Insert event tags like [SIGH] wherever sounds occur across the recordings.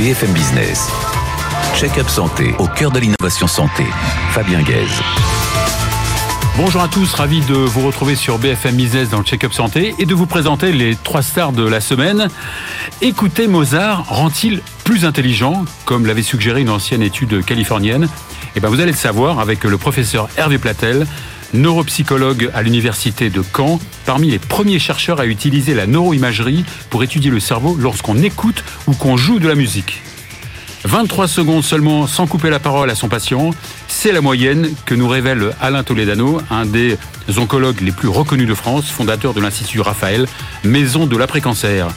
BFM Business. Check-up santé au cœur de l'innovation santé. Fabien Guèze. Bonjour à tous, ravi de vous retrouver sur BFM Business dans le Check-up Santé et de vous présenter les trois stars de la semaine. Écoutez Mozart rend-il plus intelligent, comme l'avait suggéré une ancienne étude californienne? Eh bien, vous allez le savoir avec le professeur Hervé Platel, neuropsychologue à l'université de Caen, parmi les premiers chercheurs à utiliser la neuroimagerie pour étudier le cerveau lorsqu'on écoute ou qu'on joue de la musique. 23 secondes seulement sans couper la parole à son patient, c'est la moyenne que nous révèle Alain Toledano, un des oncologues les plus reconnus de France, fondateur de l'Institut Raphaël, maison de l'après-cancer.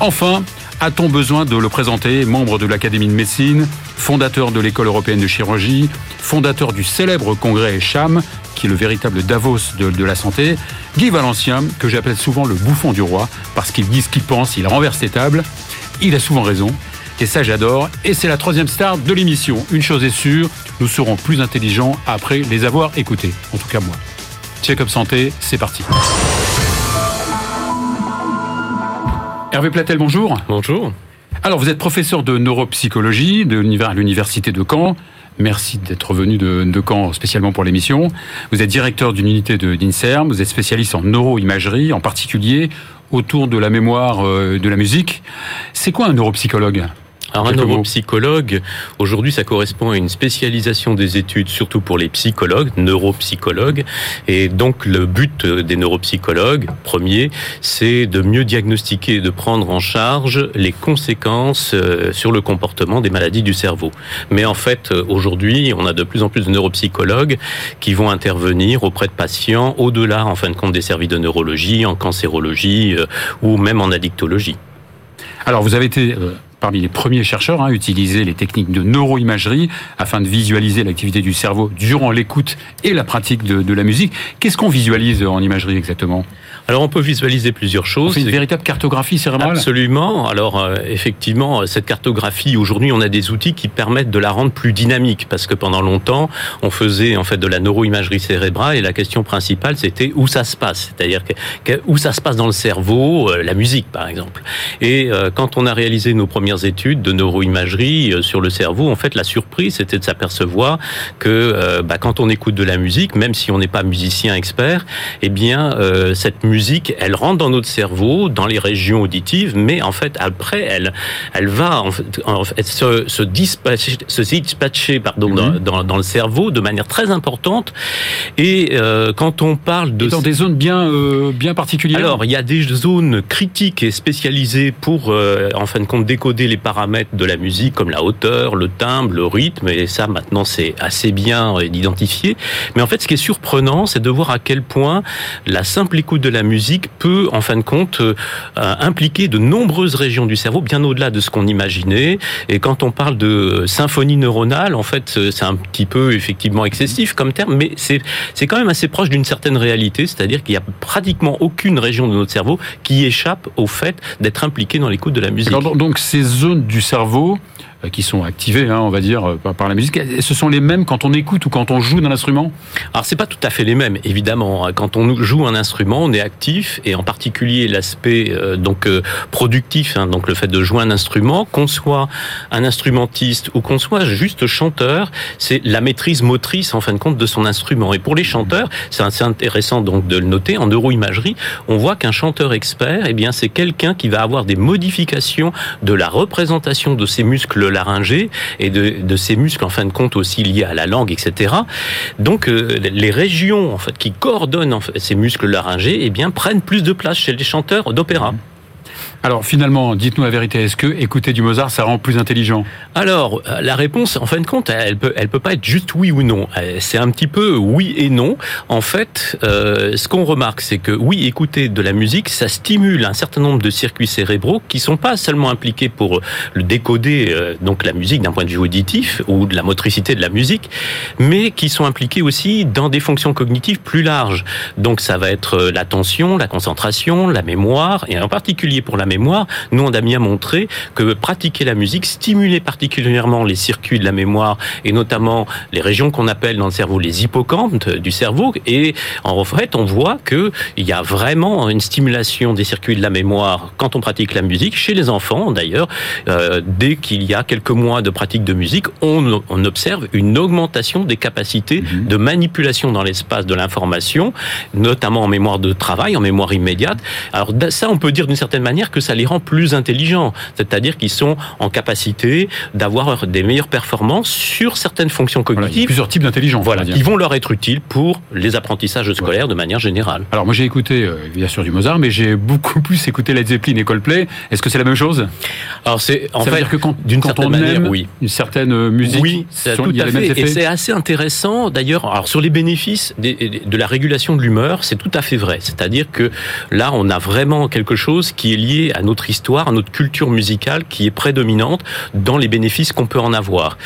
Enfin, a-t-on besoin de le présenter Membre de l'Académie de médecine, fondateur de l'École européenne de chirurgie, fondateur du célèbre congrès CHAM, qui est le véritable Davos de, la santé, Guy Valencien, que j'appelle souvent le bouffon du roi, parce qu'il dit ce qu'il pense, il renverse les tables, il a souvent raison, et ça j'adore, et c'est la troisième star de l'émission. Une chose est sûre, nous serons plus intelligents après les avoir écoutés, en tout cas moi. Check-up santé, c'est parti. Hervé Platel, bonjour. Bonjour. Alors, vous êtes professeur de neuropsychologie de l'Université de Caen. Merci d'être venu de, de, Caen spécialement pour l'émission. Vous êtes directeur d'une unité de d'INSERM, vous êtes spécialiste en neuroimagerie, en particulier autour de la mémoire euh, de la musique. C'est quoi un neuropsychologue? Alors un neuropsychologue, aujourd'hui ça correspond à une spécialisation des études, surtout pour les psychologues, neuropsychologues. Et donc le but des neuropsychologues, premier, c'est de mieux diagnostiquer et de prendre en charge les conséquences euh, sur le comportement des maladies du cerveau. Mais en fait, euh, aujourd'hui, on a de plus en plus de neuropsychologues qui vont intervenir auprès de patients au-delà, en fin de compte, des services de neurologie, en cancérologie euh, ou même en addictologie. Alors vous avez été parmi les premiers chercheurs à utiliser les techniques de neuroimagerie afin de visualiser l'activité du cerveau durant l'écoute et la pratique de, de la musique. Qu'est-ce qu'on visualise en imagerie exactement? Alors on peut visualiser plusieurs choses. C'est une véritable cartographie cérébrale? Absolument. Alors euh, effectivement, cette cartographie aujourd'hui, on a des outils qui permettent de la rendre plus dynamique parce que pendant longtemps, on faisait en fait de la neuroimagerie cérébrale et la question principale c'était où ça se passe, c'est-à-dire où ça se passe dans le cerveau, euh, la musique par exemple. Et euh, quand on a réalisé nos premières études de neuroimagerie sur le cerveau, en fait la surprise c'était de s'apercevoir que bah, quand on écoute de la musique, même si on n'est pas musicien expert, eh bien cette musique elle rentre dans notre cerveau, dans les régions auditives, mais en fait après, elle, elle va en fait, se, se, dispatcher, se dispatcher pardon, mhm. dans, dans, le cerveau de manière très importante. Et euh, quand on parle de dans des zones bien euh, bien particulières? Alors il y a des zones critiques et spécialisées pour euh, en fin de compte décoder les paramètres de la musique comme la hauteur, le timbre, le rythme. Et ça maintenant c'est assez bien identifié. Mais en fait, ce qui est surprenant, c'est de voir à quel point la simple écoute de la musique peut, en fin de compte, euh, impliquer de nombreuses régions du cerveau, bien au-delà de ce qu'on imaginait. Et quand on parle de symphonie neuronale, en fait, euh, c'est un petit peu effectivement excessif comme terme, mais c'est c'est quand même assez proche d'une certaine réalité, c'est-à-dire qu'il y a pratiquement aucune région de notre cerveau qui échappe au fait d'être impliquée dans l'écoute de la musique. donc ces zones du cerveau qui sont activés, hein, on va dire, euh, par la musique. Ce sont les mêmes quand on écoute ou quand on joue d'un instrument? Alors c'est pas tout à fait les mêmes, évidemment. Quand on joue un instrument, on est actif et en particulier l'aspect euh, donc productif, hein, donc le fait de jouer un instrument, qu'on soit un instrumentiste ou qu'on soit juste chanteur, c'est la maîtrise motrice en fin de compte de son instrument. Et pour les chanteurs, c'est assez intéressant donc de le noter en neuroimagerie, on voit qu'un chanteur expert, eh bien c'est quelqu'un qui va avoir des modifications de la représentation de ses muscles laryngé et de, de ces muscles en fin de compte aussi liés à la langue, etc. Donc euh, les régions en fait qui coordonnent ces muscles laryngés, eh bien prennent plus de place chez les chanteurs d'opéra. Alors finalement, dites-nous la vérité, est-ce que écouter du Mozart, ça rend plus intelligent Alors, euh, la réponse, en fin de compte, elle peut, elle peut pas être juste oui ou non. Euh, c'est un petit peu oui et non. En fait, euh, ce qu'on remarque, c'est que oui, écouter de la musique, ça stimule un certain nombre de circuits cérébraux qui sont pas seulement impliqués pour le décoder, donc la musique d'un point de vue auditif ou de la motricité de la musique, mais qui sont impliqués aussi dans des fonctions cognitives plus larges. Donc ça va être l'attention, la concentration, la mémoire, et en particulier pour la mémoire, nous on a bien montré que pratiquer la musique stimulait particulièrement les circuits de la mémoire et notamment les régions qu'on appelle dans le cerveau les hippocampes du cerveau. Et en fait, on voit que il y a vraiment une stimulation des circuits de la mémoire quand on pratique la musique chez les enfants. D'ailleurs, euh, dès qu'il y a quelques mois de pratique de musique, on, on observe une augmentation des capacités de manipulation dans l'espace de l'information, notamment en mémoire de travail, en mémoire immédiate. Alors ça, on peut dire d'une certaine manière que ça les rend plus intelligents, c'est-à-dire qu'ils sont en capacité d'avoir des meilleures performances sur certaines fonctions Voilà, cognitives. plusieurs types d'intelligence. Voilà, qui vont leur être utiles pour les apprentissages scolaires de manière générale. Alors moi j'ai écouté euh, bien sûr du Mozart, mais j'ai beaucoup [LAUGHS] plus écouté Led Zeppelin et Coldplay. Est-ce que c'est la même chose? Alors c'est en Ça veut fait dire que quand, d'une quand certaine on manière, aime oui. une certaine euh, musique, Oui, c'est sont- tout il y a à les mêmes fait. effets Et c'est assez intéressant d'ailleurs. Alors sur les bénéfices des- de la régulation de l'humeur, c'est tout à fait vrai. C'est-à-dire que là, on a vraiment quelque chose qui est lié à notre histoire, à notre culture musicale, qui est prédominante dans les bénéfices qu'on peut en avoir.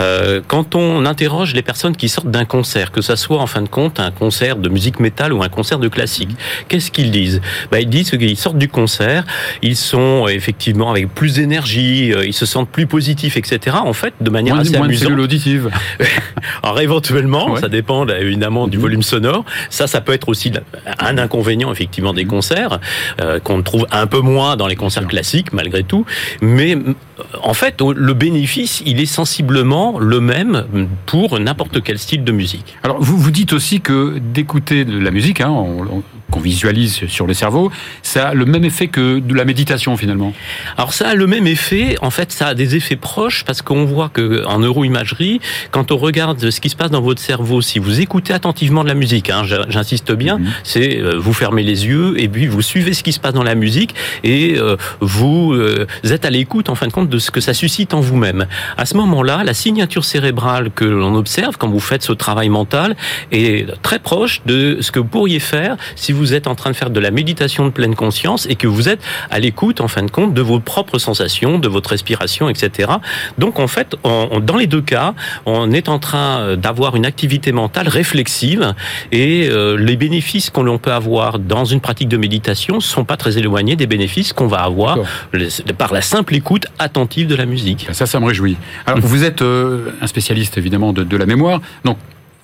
Euh, quand on interroge les personnes qui sortent d'un concert, que ça soit en fin de compte un concert de musique métal ou un concert de classique, qu'est-ce qu'ils disent? Bah, Ils disent qu'ils sortent du concert, ils sont euh, effectivement avec plus d'énergie, euh, ils se sentent plus positifs, etc. En fait, de manière moins, assez moins de amusante. cellules auditives. [LAUGHS] Alors éventuellement, Ouais. ça dépend évidemment du Mhm. volume sonore. Ça, ça peut être aussi un inconvénient effectivement Mhm. des concerts euh, qu'on trouve un peu moins dans les concerts classiques malgré tout. Mais euh, en fait, le bénéfice, il est sensiblement le même pour n'importe quel style de musique. Alors vous vous dites aussi que d'écouter de la musique, hein, on- on- qu'on visualise sur le cerveau, ça a le même effet que de la méditation finalement. Alors ça a le même effet. En fait, ça a des effets proches parce qu'on voit que en neuroimagerie, quand on regarde ce qui se passe dans votre cerveau, si vous écoutez attentivement de la musique, hein, j'insiste bien, Mhm. c'est euh, vous fermez les yeux et puis vous suivez ce qui se passe dans la musique et euh, vous euh, êtes à l'écoute en fin de compte de ce que ça suscite en vous-même. À ce moment-là, la signature cérébrale que l'on observe quand vous faites ce travail mental est très proche de ce que vous pourriez faire si vous êtes en train de faire de la méditation de pleine conscience et que vous êtes à l'écoute en fin de compte de vos propres sensations, de votre respiration, etc. Donc en fait, on- on- dans les deux cas, on est en train euh, d'avoir une activité mentale réflexive et euh, les bénéfices qu'on peut avoir dans une pratique de méditation sont pas très éloignés des bénéfices qu'on va avoir les- par la simple écoute attentive de la musique. Ça, ça me réjouit. Alors vous êtes euh, un spécialiste évidemment de, de la mémoire, donc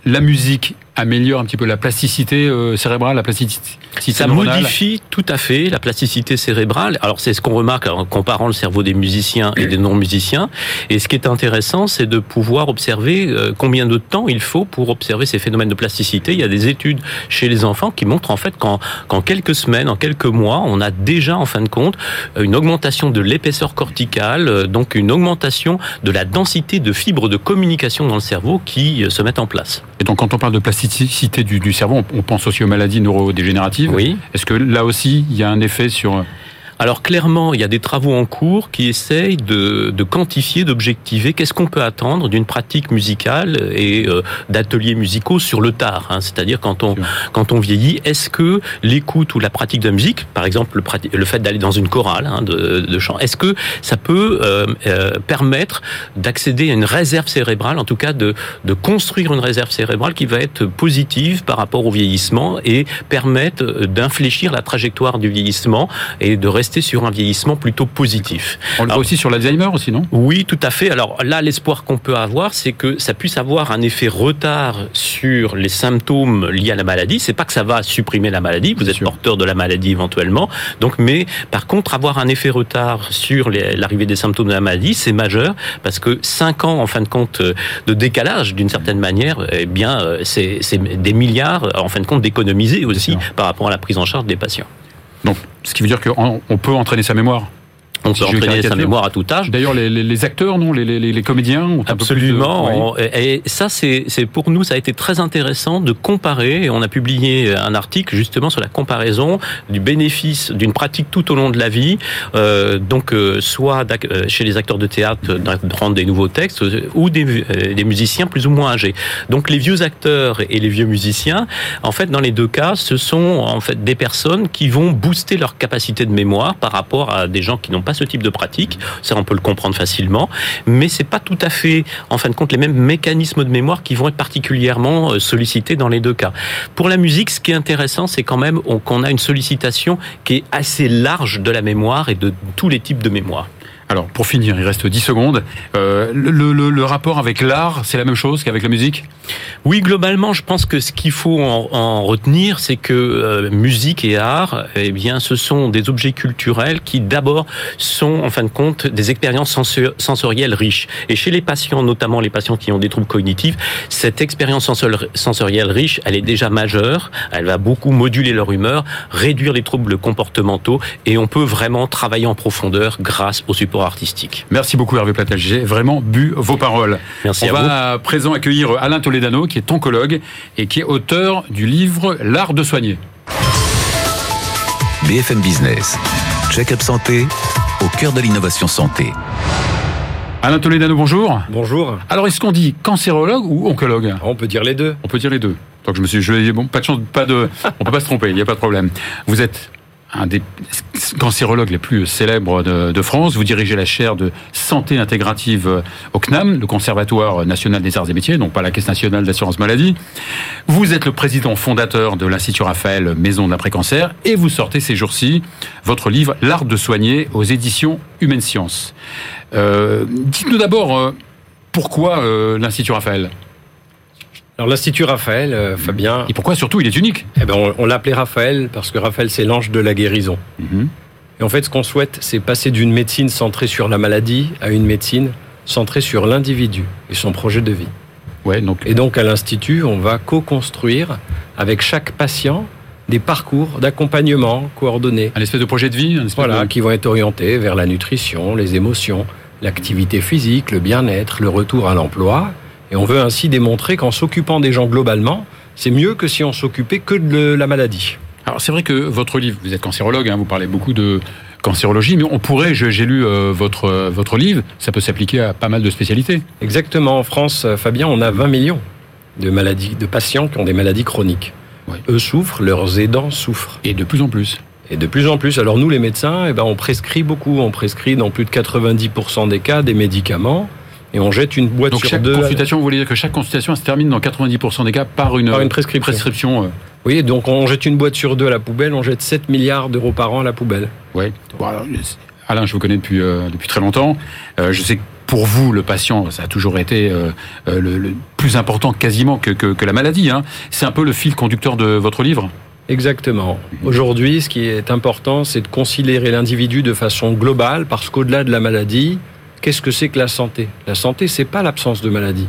la musique améliore un petit peu la plasticité euh, cérébrale, la plasticité Ça neuronale. modifie tout à fait la plasticité cérébrale. Alors c'est ce qu'on remarque en comparant le cerveau des musiciens et des non-musiciens. Et ce qui est intéressant, c'est de pouvoir observer euh, combien de temps il faut pour observer ces phénomènes de plasticité. Il y a des études chez les enfants qui montrent en fait qu'en quelques semaines, en quelques mois, on a déjà en fin de compte une augmentation de l'épaisseur corticale, euh, donc une augmentation de la densité de fibres de communication dans le cerveau qui se mettent en place. Et donc quand on parle de plasticité du, du cerveau, on, on pense aussi aux maladies neurodégénératives. Oui. Est-ce que là aussi il y a un effet sur Alors clairement, il y a des travaux en cours qui essayent de, de quantifier, d'objectiver qu'est-ce qu'on peut attendre d'une pratique musicale et euh, d'ateliers musicaux sur le tard. hein. C'est-à-dire quand on quand on vieillit, est-ce que l'écoute ou la pratique de la musique, par exemple le, le fait d'aller dans une chorale hein, de, de chant, est-ce que ça peut euh, euh, permettre d'accéder à une réserve cérébrale, en tout cas de, de construire une réserve cérébrale qui va être positive par rapport au vieillissement et permettre euh, d'infléchir la trajectoire du vieillissement et de rester sur un vieillissement plutôt positif. On le voit Alors- aussi sur l'Alzheimer aussi, non? Oui, tout à fait. Alors là, l'espoir qu'on peut avoir, c'est que ça puisse avoir un effet retard sur les symptômes liés à la maladie. C'est pas que ça va supprimer la maladie, vous êtes sûr. porteur de la maladie éventuellement. Donc, mais par contre, avoir un effet retard sur l'arrivée des symptômes de la maladie, c'est majeur parce que cinq ans, en fin de compte, euh, de décalage, d'une certaine manière, eh bien, euh, c'est des milliards, en fin de compte, d'économiser aussi par rapport à la prise en charge des patients. Donc, ce qui veut dire qu'on on peut entraîner sa mémoire. On peut entraîner sa mémoire à tout âge. D'ailleurs, les, acteurs, non, les, comédiens ont Absolument. De... Et ça, c'est pour nous, ça a été très intéressant de comparer. On a publié un article justement sur la comparaison du bénéfice d'une pratique tout au long de la vie. Euh, donc, euh, soit euh, chez les acteurs de théâtre d'apprendre des nouveaux textes, ou des, des musiciens plus ou moins âgés. Donc, les vieux acteurs et les vieux musiciens, en fait, dans les deux cas, ce sont en fait des personnes qui vont booster leur capacité de mémoire par rapport à des gens qui n'ont pas ce type de pratique. Ça, on peut le comprendre facilement. Mais c'est pas tout à fait, en fin de compte, les mêmes mécanismes de mémoire qui vont être particulièrement euh, sollicités dans les deux cas. Pour la musique, ce qui est intéressant, c'est quand même qu'on a une sollicitation qui est assez large de la mémoire et de tous les types de mémoire. Alors, pour finir, il reste 10 secondes. Euh, le, rapport avec l'art, c'est la même chose qu'avec la musique? Oui, globalement, je pense que ce qu'il faut en, en, retenir, c'est que euh, musique et art, eh bien, ce sont des objets culturels qui, d'abord, sont, en fin de compte, des expériences sensorielles riches. Et chez les patients, notamment les patients qui ont des troubles cognitifs, cette expérience sensorielle riche, elle est déjà majeure. Elle va beaucoup moduler leur humeur, réduire les troubles comportementaux, et on peut vraiment travailler en profondeur grâce au support artistique. Merci beaucoup Hervé Platel, j'ai vraiment bu vos paroles. Merci On va à présent accueillir Alain Toledano qui est oncologue et qui est auteur du livre L'art de soigner. BFM Business, check-up santé au cœur de l'innovation santé. Alain Toledano, bonjour. Bonjour. Alors, est-ce qu'on dit cancérologue ou oncologue? On peut dire les deux. On peut dire les deux. Donc je me suis, je, bon, pas de chance, pas de, on peut pas se tromper, il n'y a pas de problème. Vous êtes un des cancérologues les plus célèbres de, France. Vous dirigez la chaire de santé intégrative au CNAM, le Conservatoire national des arts et métiers, donc pas la Caisse nationale d'assurance maladie. Vous êtes le président fondateur de l'Institut Raphaël Maison d'après-cancer et vous sortez ces jours-ci votre livre L'art de soigner aux éditions Humaine Science. Euh, dites-nous d'abord euh, pourquoi euh, l'Institut Raphaël? Alors l'Institut Raphaël, euh, Fabien. Et pourquoi surtout il est unique? Eh ben on, l'appelait Raphaël parce que Raphaël c'est l'ange de la guérison. Mhm. Et en fait ce qu'on souhaite c'est passer d'une médecine centrée sur la maladie à une médecine centrée sur l'individu et son projet de vie. Ouais, donc... Et donc à l'Institut on va co-construire avec chaque patient des parcours d'accompagnement coordonnés. Un espèce de projet de vie Voilà, qui vont être orientés vers la nutrition, les émotions, l'activité physique, le bien-être, le retour à l'emploi et on veut ainsi démontrer qu'en s'occupant des gens globalement, c'est mieux que si on s'occupait que de la maladie. Alors c'est vrai que votre livre, vous êtes cancérologue, hein, vous parlez beaucoup de cancérologie, mais on pourrait, j'ai lu euh, votre, votre livre, ça peut s'appliquer à pas mal de spécialités. Exactement. En France, euh, Fabien, on a 20 millions de maladies, de patients qui ont des maladies chroniques. Eux souffrent, leurs aidants souffrent. Et de plus en plus. Et de plus en plus. Alors nous, les médecins, eh ben, on prescrit beaucoup. On prescrit dans plus de 90% des cas des médicaments et on jette une boîte Donc sur chaque consultation, vous voulez dire que chaque consultation se termine dans 90% des cas par une, une prescription. Euh. Oui, donc on jette une boîte sur deux à la poubelle, on jette 7 milliards d'euros par an à la poubelle. Oui. Alain, je vous connais depuis, euh, depuis très longtemps. Euh, je sais que pour vous, le patient, ça a toujours été le, plus important quasiment que, que, la maladie. Hein. C'est un peu le fil conducteur de votre livre? Exactement. Aujourd'hui, ce qui est important, c'est de considérer l'individu de façon globale, parce qu'au-delà de la maladie, Qu'est-ce que c'est que la santé? La santé, c'est pas l'absence de maladie.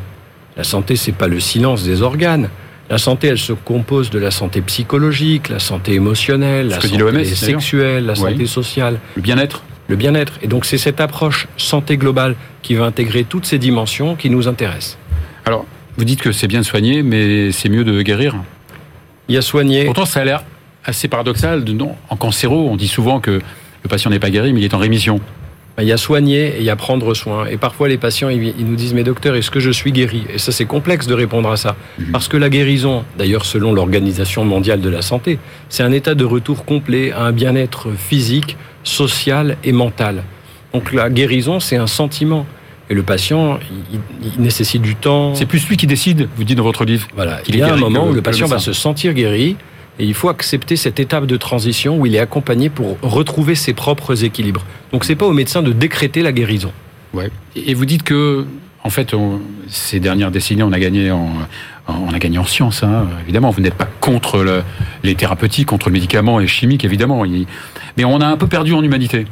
La santé, c'est pas le silence des organes. La santé, elle se compose de la santé psychologique, la santé émotionnelle, la santé sexuelle, la santé sociale. Le bien-être Le bien-être. Et donc, c'est cette approche santé globale qui va intégrer toutes ces dimensions qui nous intéressent. Alors, vous dites que c'est bien de soigner, mais c'est mieux de guérir Il y a soigner. Pourtant, ça a l'air assez paradoxal. Non, en cancéro, on dit souvent que le patient n'est pas guéri, mais il est en rémission. Ben, il y a soigner et il y a prendre soin. Et parfois, les patients, ils, nous disent, mais docteur, est-ce que je suis guéri? Et ça, c'est complexe de répondre à ça. Mhm. Parce que la guérison, d'ailleurs, selon l'Organisation mondiale de la santé, c'est un état de retour complet à un bien-être physique, social et mental. Donc la guérison, c'est un sentiment. Et le patient, il, nécessite du temps. C'est plus lui qui décide, vous dites dans votre livre. Voilà. Il y a un moment où le patient va se sentir guéri et il faut accepter cette étape de transition où il est accompagné pour retrouver ses propres équilibres. Donc c'est pas au médecin de décréter la guérison. Ouais. Et vous dites que, en fait, ces dernières décennies, on a gagné en, on a gagné en science. Hein. Évidemment, vous n'êtes pas contre le, les thérapeutiques, contre le médicament et chimique, évidemment. Mais on a un peu perdu en humanité.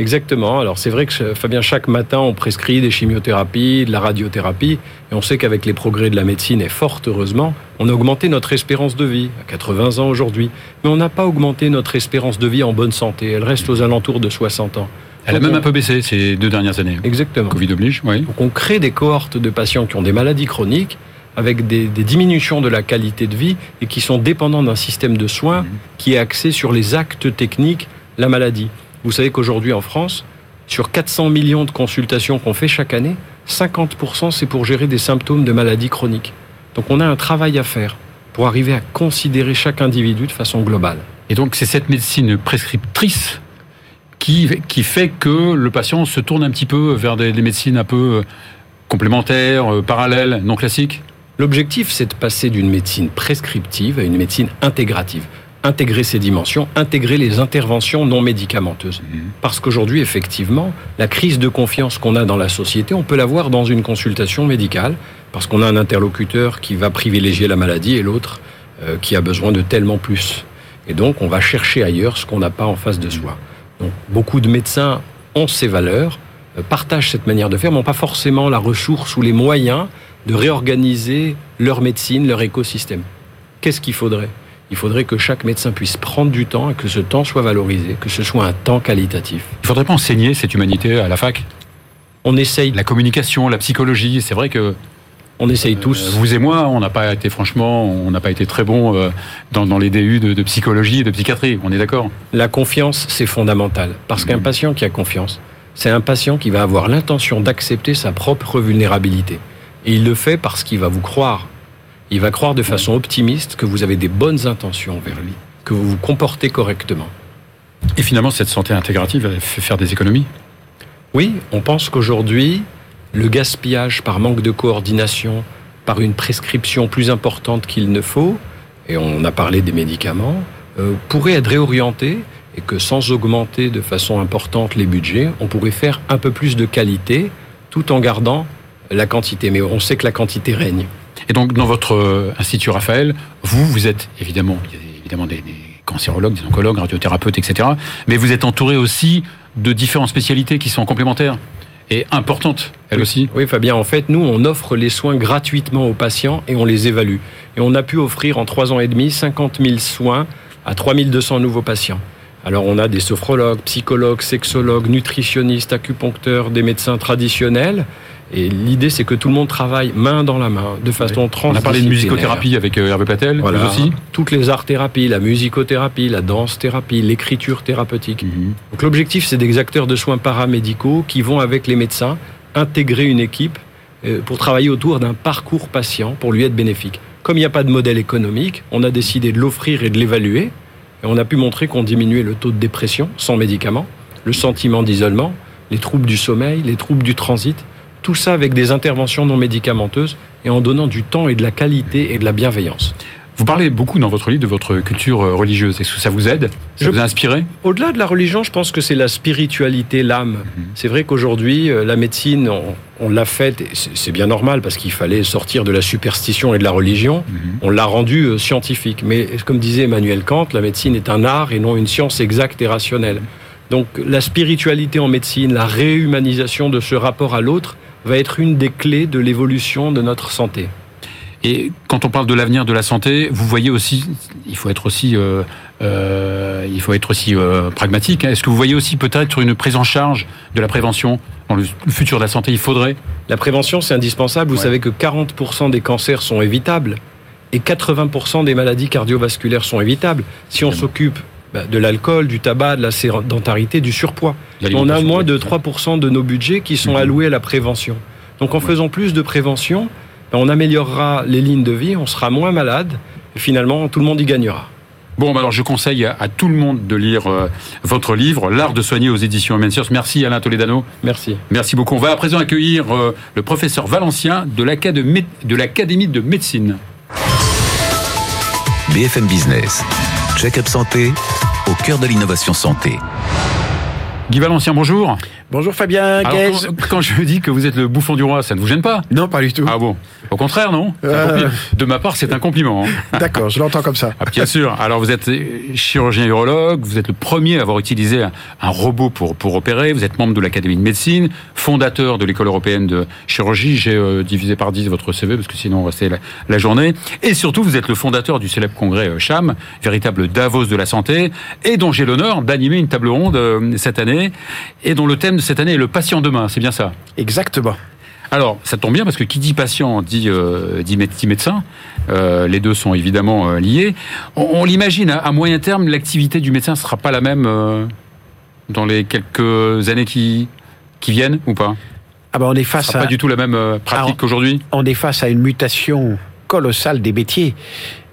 Exactement. Alors c'est vrai que Fabien, chaque matin, on prescrit des chimiothérapies, de la radiothérapie, et on sait qu'avec les progrès de la médecine, et fort heureusement, on a augmenté notre espérance de vie à 80 ans aujourd'hui. Mais on n'a pas augmenté notre espérance de vie en bonne santé. Elle reste aux alentours de 60 ans. Elle a même un peu baissé ces deux dernières années. Exactement. Covid oblige, oui. Donc on crée des cohortes de patients qui ont des maladies chroniques avec des, des diminutions de la qualité de vie et qui sont dépendants d'un système de soins qui est axé sur les actes techniques, la maladie. Vous savez qu'aujourd'hui en France, sur 400 millions de consultations qu'on fait chaque année, 50% c'est pour gérer des symptômes de maladies chroniques. Donc on a un travail à faire pour arriver à considérer chaque individu de façon globale. Et donc c'est cette médecine prescriptrice qui, qui fait que le patient se tourne un petit peu vers des, des médecines un peu euh, complémentaires, euh, parallèles, non classiques? L'objectif, c'est de passer d'une médecine prescriptive à une médecine intégrative. Intégrer ces dimensions, intégrer les interventions non médicamenteuses. Parce qu'aujourd'hui, effectivement, la crise de confiance qu'on a dans la société, on peut la voir dans une consultation médicale, parce qu'on a un interlocuteur qui va privilégier la maladie et l'autre euh, qui a besoin de tellement plus. Et donc, on va chercher ailleurs ce qu'on n'a pas en face de soi. Donc, beaucoup de médecins ont ces valeurs, euh, partagent cette manière de faire, mais n'ont pas forcément la ressource ou les moyens de réorganiser leur médecine, leur écosystème. Qu'est-ce qu'il faudrait? Il faudrait que chaque médecin puisse prendre du temps et que ce temps soit valorisé, que ce soit un temps qualitatif. Il faudrait pas enseigner cette humanité à la fac? On essaye, La communication, la psychologie, c'est vrai que on essaye euh, tous. vous et moi, on n'a pas été franchement, on n'a pas été très bons euh, dans, dans les DU de, de psychologie et de psychiatrie, on est d'accord? La confiance, c'est fondamental. Parce qu'un patient qui a confiance, c'est un patient qui va avoir l'intention d'accepter sa propre vulnérabilité. Et il le fait parce qu'il va vous croire. Il va croire de façon optimiste que vous avez des bonnes intentions vers lui, que vous vous comportez correctement. Et finalement, cette santé intégrative, elle fait faire des économies Oui, on pense qu'aujourd'hui, le gaspillage par manque de coordination, par une prescription plus importante qu'il ne faut, et on a parlé des médicaments, euh, pourrait être réorienté et que sans augmenter de façon importante les budgets, on pourrait faire un peu plus de qualité tout en gardant la quantité. Mais on sait que la quantité règne. Et donc, dans votre euh, institut Raphaël, vous, vous êtes évidemment, il y a évidemment des, des cancérologues, des oncologues, radiothérapeutes, etc. Mais vous êtes entouré aussi de différentes spécialités qui sont complémentaires et importantes, elles aussi. Oui, Fabien, en fait, nous, on offre les soins gratuitement aux patients et on les évalue. Et on a pu offrir en trois ans et demi 50 000 soins à 3200 nouveaux patients. Alors, on a des sophrologues, psychologues, sexologues, nutritionnistes, acupuncteurs, des médecins traditionnels. Et l'idée, c'est que tout le monde travaille main dans la main, de façon On transdisciplinaire. a parlé de musicothérapie avec euh, Hervé Platel, Voilà. aussi. Toutes les arts-thérapies, la musicothérapie, la danse-thérapie, l'écriture thérapeutique. Mhm. Donc l'objectif, c'est des acteurs de soins paramédicaux qui vont avec les médecins intégrer une équipe euh, pour travailler autour d'un parcours patient pour lui être bénéfique. Comme il n'y a pas de modèle économique, on a décidé de l'offrir et de l'évaluer. Et on a pu montrer qu'on diminuait le taux de dépression sans médicaments, le sentiment d'isolement, les troubles du sommeil, les troubles du transit. Tout ça avec des interventions non médicamenteuses et en donnant du temps et de la qualité et de la bienveillance. Vous parlez beaucoup dans votre livre de votre culture euh, religieuse. Est-ce que ça vous aide? Ça Je- vous a inspiré? Au-delà de la religion, je pense que c'est la spiritualité, l'âme. C'est vrai qu'aujourd'hui, euh, la médecine, on, on l'a faite, c'est bien normal parce qu'il fallait sortir de la superstition et de la religion. On l'a rendue euh, scientifique. Mais comme disait Emmanuel Kant, la médecine est un art et non une science exacte et rationnelle. Donc la spiritualité en médecine, la réhumanisation de ce rapport à l'autre va être une des clés de l'évolution de notre santé. Et quand on parle de l'avenir de la santé, vous voyez aussi, il faut être aussi, euh, euh, il faut être aussi euh, pragmatique. hein. Est-ce que vous voyez aussi peut-être une prise en charge de la prévention dans le, futur de la santé? Il faudrait. La prévention, c'est indispensable. Vous Ouais. savez que 40% des cancers sont évitables et 80% des maladies cardiovasculaires sont évitables si on s'occupe bah, de l'alcool, du tabac, de la sédentarité, du surpoids. On a moins de ouais. 3% de nos budgets qui sont Mhm. alloués à la prévention. Donc en faisant plus de prévention, bah, on améliorera les lignes de vie, on sera moins malade et finalement tout le monde y gagnera. Bon, bah alors je conseille à, tout le monde de lire euh, votre livre, L'art de soigner aux éditions Human Science. Merci Alain Toledano. Merci. Merci beaucoup. On va à présent accueillir euh, le professeur Valencien de l'Académie de, l'Académie de médecine. BFM Business. Check-up santé au cœur de l'innovation santé. Guy Valencien, bonjour. Bonjour Fabien quand, quand je dis que vous êtes le bouffon du roi, ça ne vous gêne pas Non, pas du tout. Ah bon Au contraire, non Euh. De ma part, c'est un compliment. hein. [LAUGHS] D'accord, je l'entends comme ça. Ah, bien sûr. Alors, vous êtes chirurgien urologue, vous êtes le premier à avoir utilisé un, robot pour, pour opérer, vous êtes membre de l'Académie de médecine, fondateur de l'école européenne de chirurgie. J'ai euh, divisé par 10 votre CV parce que sinon on restait la, la journée. Et surtout, vous êtes le fondateur du célèbre congrès euh, CHAM, véritable Davos de la santé, et dont j'ai l'honneur d'animer une table ronde euh, cette année, et dont le thème cette année est le patient demain. C'est bien ça Exactement. alors, ça tombe bien parce que qui dit patient dit, euh, dit, mé- dit médecin. Euh, les deux sont évidemment euh, liés. On, on l'imagine, à, moyen terme, l'activité du médecin ne sera pas la même euh, dans les quelques années qui, qui viennent ou pas? Ah ben on est Ce face à pas du tout la même pratique Alors, qu'aujourd'hui? on est face à une mutation colossale des métiers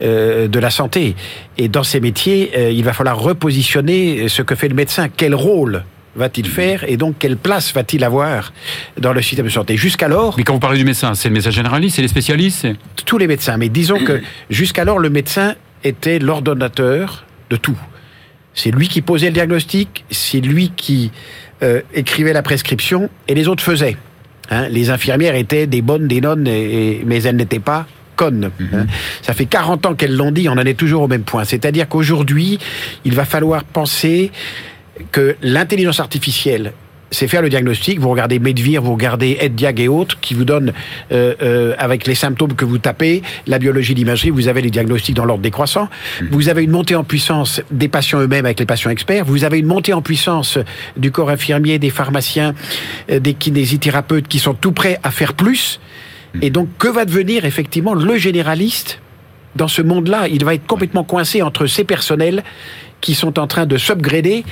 euh, de la santé. Et dans ces métiers, euh, il va falloir repositionner ce que fait le médecin. Quel rôle va-t-il faire et donc quelle place va-t-il avoir dans le système de santé? Jusqu'alors, Mais quand vous parlez du médecin, c'est le médecin généraliste, c'est les spécialistes tous les médecins, mais disons que jusqu'alors, le médecin était l'ordonnateur de tout. C'est lui qui posait le diagnostic, c'est lui qui euh, écrivait la prescription, et les autres faisaient. Hein, les infirmières étaient des bonnes, des nonnes, et- et- mais elles n'étaient pas connes. hein. Ça fait 40 ans qu'elles l'ont dit, on en est toujours au même point. C'est-à-dire qu'aujourd'hui, il va falloir penser que l'intelligence artificielle, c'est faire le diagnostic. Vous regardez Medvir, vous regardez Eddiag et autres qui vous donnent, euh, euh, avec les symptômes que vous tapez, la biologie d'imagerie, vous avez les diagnostics dans l'ordre décroissant. Vous avez une montée en puissance des patients eux-mêmes avec les patients experts. Vous avez une montée en puissance du corps infirmier, des pharmaciens, euh, des kinésithérapeutes qui sont tout prêts à faire plus. Et donc, que va devenir effectivement le généraliste dans ce monde-là, il va être complètement coincé entre ces personnels qui sont en train de s'upgrader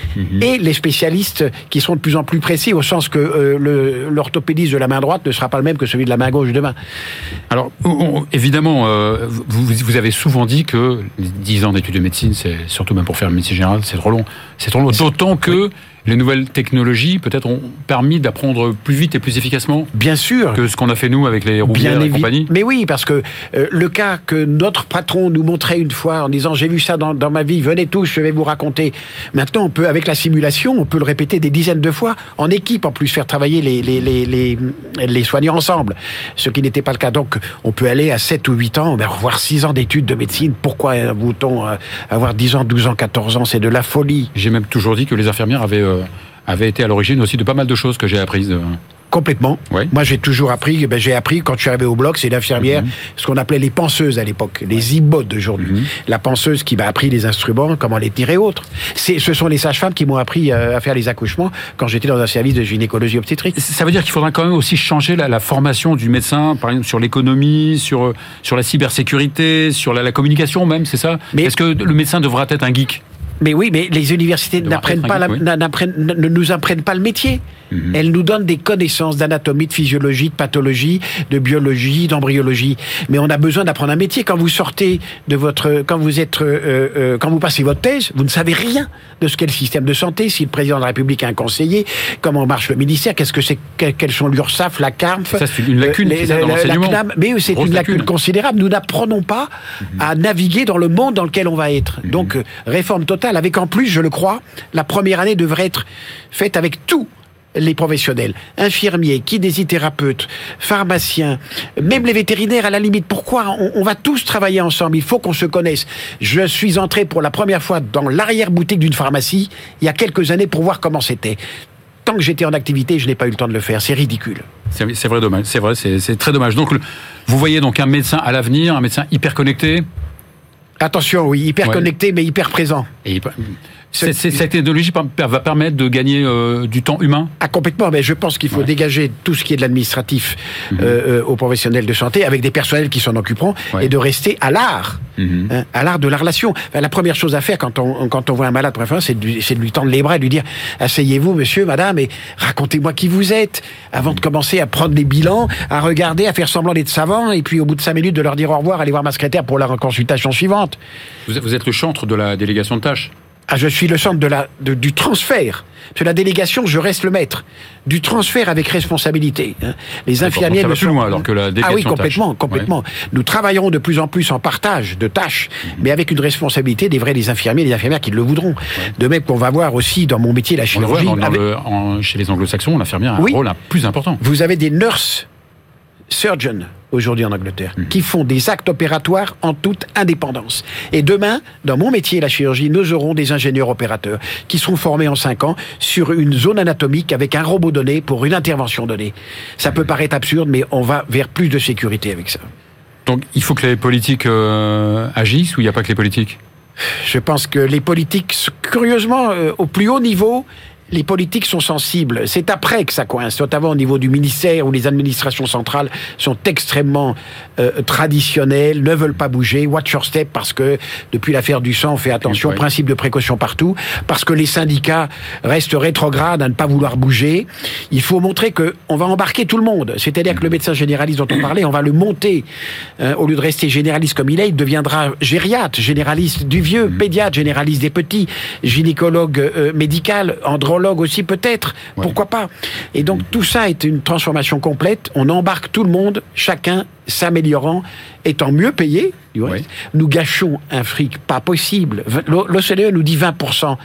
et les spécialistes qui sont de plus en plus précis au sens que euh, l'orthopédiste de la main droite ne sera pas le même que celui de la main gauche demain. Alors, on- évidemment, euh, vous, vous avez souvent dit que les 10 ans d'études de médecine, c'est surtout même pour faire médecine générale, c'est trop long. C'est trop long. D'autant que les nouvelles technologies, peut-être, ont permis d'apprendre plus vite et plus efficacement Bien sûr. que ce qu'on a fait nous avec les Rouvières et compagnie. Mais oui, parce que euh, le cas que notre patron nous montrait une fois en disant j'ai vu ça dans, dans ma vie, venez tous, je vais vous raconter. Maintenant, on peut, avec la simulation, on peut le répéter des dizaines de fois, en équipe en plus, faire travailler les, les, les, les, les soignants ensemble, ce qui n'était pas le cas. Donc, on peut aller à 7 ou 8 ans, revoir 6 ans d'études de médecine. Pourquoi euh, voulons-on euh, avoir 10 ans, 12 ans, 14 ans? C'est de la folie. J'ai même toujours dit que les infirmières avaient, euh, avaient été à l'origine aussi de pas mal de choses que j'ai apprises. euh. Complètement. Ouais. Moi, j'ai toujours appris, ben, j'ai appris quand je suis arrivé au bloc, c'est l'infirmière, ce qu'on appelait les penseuses à l'époque, les ibodes d'aujourd'hui. La penseuse qui m'a appris les instruments, comment les tirer et autres. Ce sont les sages-femmes qui m'ont appris euh, à faire les accouchements quand j'étais dans un service de gynécologie obstétrique. Ça veut dire qu'il faudra quand même aussi changer la, la formation du médecin, par exemple sur l'économie, sur, euh, sur la cybersécurité, sur la, la communication même, c'est ça? Mais- Est-ce que le médecin devra être un geek? Mais oui, mais les universités n'apprennent pas, la- oui. ne nous apprennent pas le métier. Elles nous donnent des connaissances d'anatomie, de physiologie, de pathologie, de biologie, d'embryologie. Mais on a besoin d'apprendre un métier. Quand vous sortez de votre, quand vous êtes, euh, euh, quand vous passez votre thèse, vous ne savez rien de ce qu'est le système de santé, si le président de la République a un conseiller, comment marche le ministère, qu'est-ce que c'est, que- quels sont l'URSSAF, la CARMF. Ça, c'est une lacune, euh, ça, dans la- la l'enseignement. CNAM. Mais c'est une lacune lacune. considérable. Nous n'apprenons pas à naviguer dans le monde dans lequel on va être. Donc, euh, réforme totale, avec en plus, je le crois, la première année devrait être faite avec tous les professionnels, infirmiers, kinésithérapeutes, pharmaciens, même les vétérinaires à la limite. Pourquoi on, va tous travailler ensemble? Il faut qu'on se connaisse. Je suis entré pour la première fois dans l'arrière-boutique d'une pharmacie il y a quelques années pour voir comment c'était. Tant que j'étais en activité, je n'ai pas eu le temps de le faire. C'est ridicule. C'est vrai, dommage. C'est vrai, c'est très dommage. Donc, vous voyez donc un médecin à l'avenir, un médecin hyper connecté. Attention, oui, hyper Ouais. connecté, mais hyper présent. Et hyper- cette technologie par- va permettre de gagner euh, du temps humain? Ah, complètement, mais je pense qu'il faut Ouais. dégager tout ce qui est de l'administratif euh, aux professionnels de santé, avec des personnels qui s'en occuperont, Ouais. et de rester à l'art, Mhm. hein, à l'art de la relation. Enfin, la première chose à faire quand on, quand on voit un malade, c'est de, de lui tendre les bras et de lui dire Asseyez-vous, monsieur, madame, et racontez-moi qui vous êtes, avant de commencer à prendre des bilans, à regarder, à faire semblant d'être savant, et puis au bout de cinq minutes de leur dire au revoir, allez voir ma secrétaire pour la consultation suivante. Vous êtes le chantre de la délégation de tâches. Ah, je suis le centre de la, de- du transfert. De la délégation, je reste le maître. Du transfert avec responsabilité. hein. Les infirmiers donc ça va plus sont- loin alors que la Ah oui, délégation tâche. complètement, complètement. Nous travaillerons de plus en plus en partage de tâches, mais avec une responsabilité des vrais des infirmiers et des infirmières qui le voudront. De même qu'on va voir aussi dans mon métier la On le voit chirurgie. dans, dans avec- le- en- chez les anglo-saxons, l'infirmière a un Oui. rôle un- plus important. Vous avez des nurses surgeons aujourd'hui en Angleterre Mhm. qui font des actes opératoires en toute indépendance. Et demain, dans mon métier, la chirurgie, nous aurons des ingénieurs opérateurs qui seront formés en 5 ans sur une zone anatomique avec un robot donné pour une intervention donnée. Ça peut paraître absurde, mais on va vers plus de sécurité avec ça. Donc il faut que les politiques euh, agissent ou il n'y a pas que les politiques? Je pense que les politiques, curieusement, euh, au plus haut niveau, les politiques sont sensibles. C'est après que ça coince, notamment au niveau du ministère où les administrations centrales sont extrêmement euh, traditionnelles, ne veulent pas bouger. Watch your step parce que depuis l'affaire du sang, on fait attention, principe de précaution partout, parce que les syndicats restent rétrogrades à ne pas vouloir bouger. Il faut montrer que on va embarquer tout le monde. C'est-à-dire que le médecin généraliste dont on parlait, on va le monter. Hein, au lieu de rester généraliste comme il est, il deviendra gériatre, généraliste du vieux, pédiatre, généraliste des petits, gynécologue euh, médical, aussi peut-être. Ouais. Pourquoi pas Et donc tout ça est une transformation complète. On embarque tout le monde, chacun s'améliorant, étant mieux payé. du reste. Nous gâchons un fric pas possible. L'OCDE nous dit 20%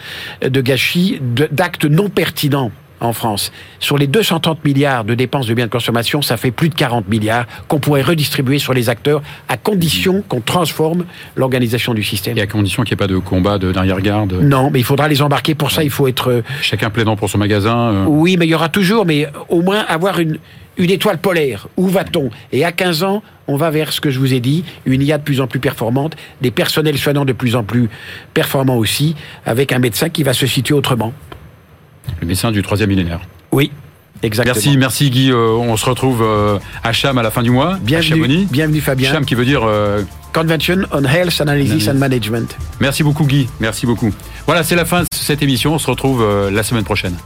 de gâchis d'actes non pertinents en France. Sur les 230 milliards de dépenses de biens de consommation, ça fait plus de 40 milliards qu'on pourrait redistribuer sur les acteurs à condition qu'on transforme l'organisation du système. Et à condition qu'il n'y ait pas de combat de d'arrière-garde? Non, mais il faudra les embarquer. Pour ça, il faut être... euh, Chacun plaidant pour son magasin. euh, Oui, mais il y aura toujours, mais au moins avoir une, une étoile polaire. Où va-t-on? Et à 15 ans, on va vers ce que je vous ai dit, une IA de plus en plus performante, des personnels soignants de plus en plus performants aussi, avec un médecin qui va se situer autrement. Le médecin du troisième millénaire. Oui, exactement. Merci, merci Guy. Euh, on se retrouve euh, à Cham à la fin du mois. à Bienvenue, Chamonix. bienvenue Fabien. Cham qui veut dire. euh, Convention on Health Analysis and Management. merci beaucoup Guy. Merci beaucoup. Voilà, c'est la fin de cette émission. On se retrouve la semaine prochaine.